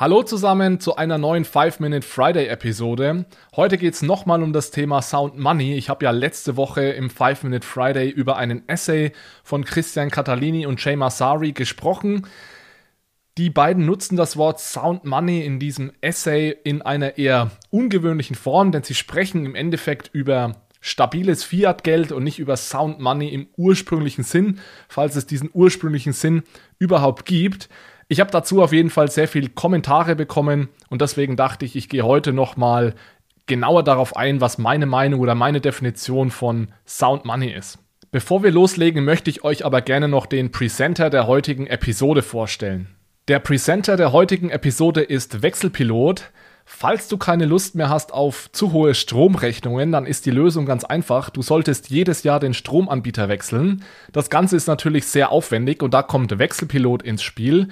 Hallo zusammen zu einer neuen 5-Minute Friday-Episode. Heute geht es nochmal um das Thema Sound Money. Ich habe ja letzte Woche im 5-Minute Friday über einen Essay von Christian Catalini und Jay Masari gesprochen. Die beiden nutzen das Wort Sound Money in diesem Essay in einer eher ungewöhnlichen Form, denn sie sprechen im Endeffekt über stabiles Fiat-Geld und nicht über Sound Money im ursprünglichen Sinn, falls es diesen ursprünglichen Sinn überhaupt gibt. Ich habe dazu auf jeden Fall sehr viele Kommentare bekommen und deswegen dachte ich, ich gehe heute nochmal genauer darauf ein, was meine Meinung oder meine Definition von Sound Money ist. Bevor wir loslegen, möchte ich euch aber gerne noch den Presenter der heutigen Episode vorstellen. Der Presenter der heutigen Episode ist Wechselpilot. Falls du keine Lust mehr hast auf zu hohe Stromrechnungen, dann ist die Lösung ganz einfach. Du solltest jedes Jahr den Stromanbieter wechseln. Das Ganze ist natürlich sehr aufwendig und da kommt Wechselpilot ins Spiel.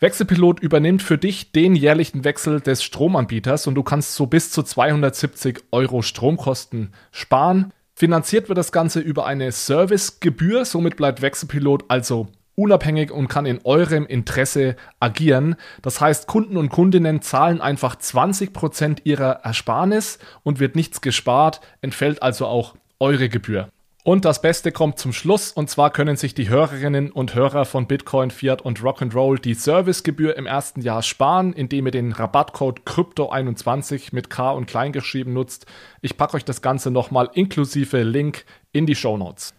Wechselpilot übernimmt für dich den jährlichen Wechsel des Stromanbieters und du kannst so bis zu 270 Euro Stromkosten sparen. Finanziert wird das Ganze über eine Servicegebühr, somit bleibt Wechselpilot also unabhängig und kann in eurem Interesse agieren. Das heißt, Kunden und Kundinnen zahlen einfach 20% ihrer Ersparnis und wird nichts gespart, entfällt also auch eure Gebühr. Und das Beste kommt zum Schluss, und zwar können sich die Hörerinnen und Hörer von Bitcoin, Fiat und Rock'n'Roll die Servicegebühr im ersten Jahr sparen, indem ihr den Rabattcode Crypto21 mit K und klein geschrieben nutzt. Ich packe euch das Ganze nochmal inklusive Link in die Show Notes.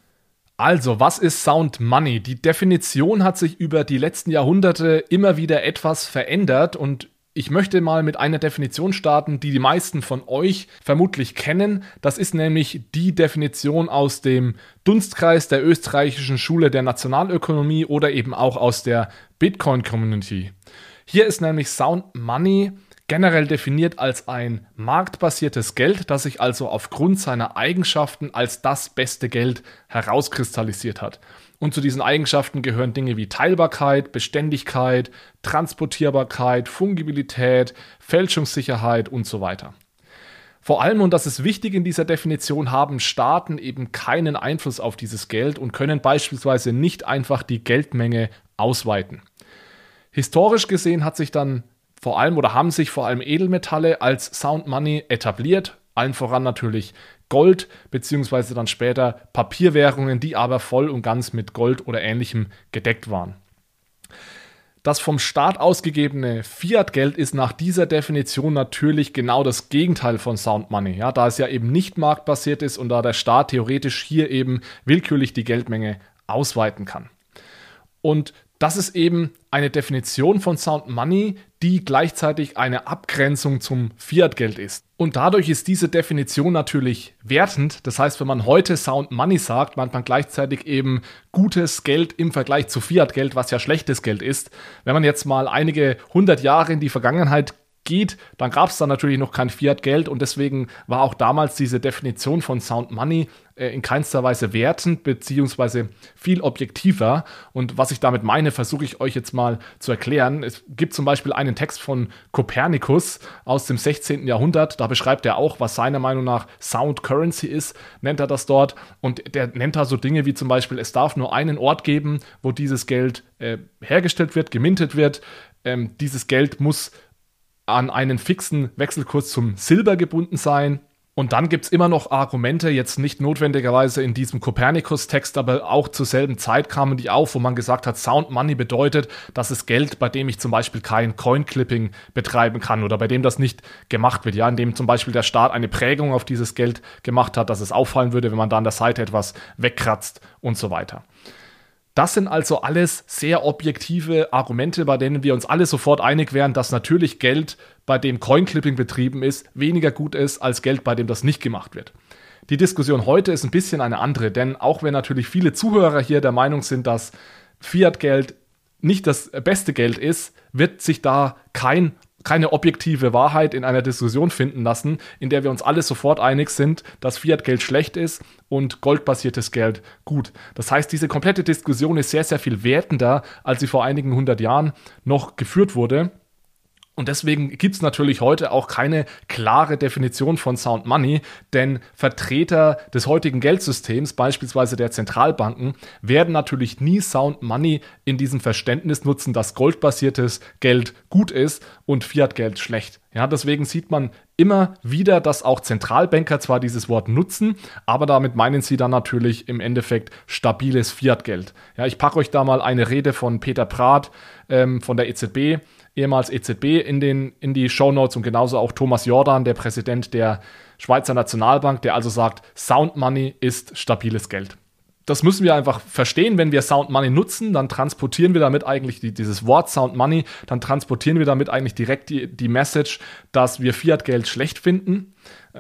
Also, was ist Sound Money? Die Definition hat sich über die letzten Jahrhunderte immer wieder etwas verändert und ich möchte mal mit einer Definition starten, die die meisten von euch vermutlich kennen. Das ist nämlich die Definition aus dem Dunstkreis der österreichischen Schule der Nationalökonomie oder eben auch aus der Bitcoin Community. Hier ist nämlich Sound Money generell definiert als ein marktbasiertes Geld, das sich also aufgrund seiner Eigenschaften als das beste Geld herauskristallisiert hat. Und zu diesen Eigenschaften gehören Dinge wie Teilbarkeit, Beständigkeit, Transportierbarkeit, Fungibilität, Fälschungssicherheit und so weiter. Vor allem, und das ist wichtig in dieser Definition, haben Staaten eben keinen Einfluss auf dieses Geld und können beispielsweise nicht einfach die Geldmenge ausweiten. Historisch gesehen hat sich dann vor allem oder haben sich vor allem Edelmetalle als Sound Money etabliert, allen voran natürlich Gold, beziehungsweise dann später Papierwährungen, die aber voll und ganz mit Gold oder ähnlichem gedeckt waren. Das vom Staat ausgegebene Fiat-Geld ist nach dieser Definition natürlich genau das Gegenteil von Sound Money, ja, da es ja eben nicht marktbasiert ist und da der Staat theoretisch hier eben willkürlich die Geldmenge ausweiten kann. Und das ist eben eine Definition von Sound Money, die gleichzeitig eine Abgrenzung zum Fiat-Geld ist. Und dadurch ist diese Definition natürlich wertend. Das heißt, wenn man heute Sound Money sagt, meint man gleichzeitig eben gutes Geld im Vergleich zu Fiat-Geld, was ja schlechtes Geld ist. Wenn man jetzt mal einige hundert Jahre in die Vergangenheit geht, dann gab es da natürlich noch kein Fiat-Geld und deswegen war auch damals diese Definition von Sound Money äh, in keinster Weise wertend beziehungsweise viel objektiver. Und was ich damit meine, versuche ich euch jetzt mal zu erklären. Es gibt zum Beispiel einen Text von Kopernikus aus dem 16. Jahrhundert. Da beschreibt er auch, was seiner Meinung nach Sound Currency ist, nennt er das dort. Und der nennt da so Dinge wie zum Beispiel, es darf nur einen Ort geben, wo dieses Geld äh, hergestellt wird, gemintet wird. Ähm, dieses Geld muss an einen fixen Wechselkurs zum Silber gebunden sein. Und dann gibt es immer noch Argumente, jetzt nicht notwendigerweise in diesem Kopernikus-Text, aber auch zur selben Zeit kamen die auf, wo man gesagt hat, Sound Money bedeutet, dass es Geld, bei dem ich zum Beispiel kein Coin-Clipping betreiben kann oder bei dem das nicht gemacht wird, ja, indem zum Beispiel der Staat eine Prägung auf dieses Geld gemacht hat, dass es auffallen würde, wenn man da an der Seite etwas wegkratzt und so weiter. Das sind also alles sehr objektive Argumente, bei denen wir uns alle sofort einig wären, dass natürlich Geld, bei dem Coin-Clipping betrieben ist, weniger gut ist als Geld, bei dem das nicht gemacht wird. Die Diskussion heute ist ein bisschen eine andere, denn auch wenn natürlich viele Zuhörer hier der Meinung sind, dass Fiat-Geld nicht das beste Geld ist, wird sich da kein keine objektive Wahrheit in einer Diskussion finden lassen, in der wir uns alle sofort einig sind, dass Fiat-Geld schlecht ist und goldbasiertes Geld gut. Das heißt, diese komplette Diskussion ist sehr, sehr viel wertender, als sie vor einigen hundert Jahren noch geführt wurde. Und deswegen gibt es natürlich heute auch keine klare Definition von Sound Money, denn Vertreter des heutigen Geldsystems, beispielsweise der Zentralbanken, werden natürlich nie Sound Money in diesem Verständnis nutzen, dass goldbasiertes Geld gut ist und Fiat-Geld schlecht. Ja, deswegen sieht man immer wieder, dass auch Zentralbanker zwar dieses Wort nutzen, aber damit meinen sie dann natürlich im Endeffekt stabiles Fiat-Geld. Ja, ich packe euch da mal eine Rede von Peter Prath ähm, von der EZB ehemals EZB, in, den, in die Shownotes und genauso auch Thomas Jordan, der Präsident der Schweizer Nationalbank, der also sagt, Sound Money ist stabiles Geld. Das müssen wir einfach verstehen. Wenn wir Sound Money nutzen, dann transportieren wir damit eigentlich die, dieses Wort Sound Money, dann transportieren wir damit eigentlich direkt die, die Message, dass wir Fiat-Geld schlecht finden.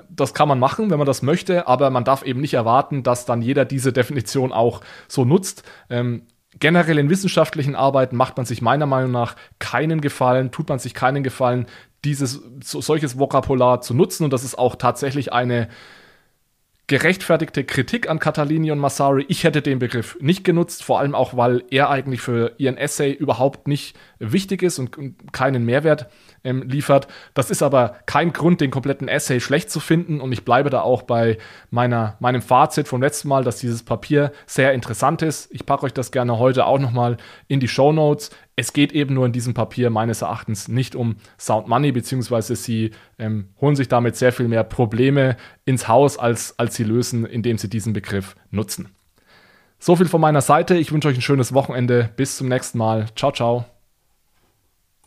Das kann man machen, wenn man das möchte, aber man darf eben nicht erwarten, dass dann jeder diese Definition auch so nutzt. Ähm, generell in wissenschaftlichen Arbeiten macht man sich meiner Meinung nach keinen Gefallen, tut man sich keinen Gefallen, dieses so, solches Vokabular zu nutzen. Und das ist auch tatsächlich eine gerechtfertigte Kritik an Catalini und Massari. Ich hätte den Begriff nicht genutzt, vor allem auch, weil er eigentlich für ihren Essay überhaupt nicht wichtig ist und keinen Mehrwert ähm, liefert. Das ist aber kein Grund, den kompletten Essay schlecht zu finden und ich bleibe da auch bei meiner, meinem Fazit vom letzten Mal, dass dieses Papier sehr interessant ist. Ich packe euch das gerne heute auch nochmal in die Show Notes. Es geht eben nur in diesem Papier meines Erachtens nicht um Sound Money, beziehungsweise sie ähm, holen sich damit sehr viel mehr Probleme ins Haus, als, als sie lösen, indem sie diesen Begriff nutzen. So viel von meiner Seite. Ich wünsche euch ein schönes Wochenende. Bis zum nächsten Mal. Ciao, ciao.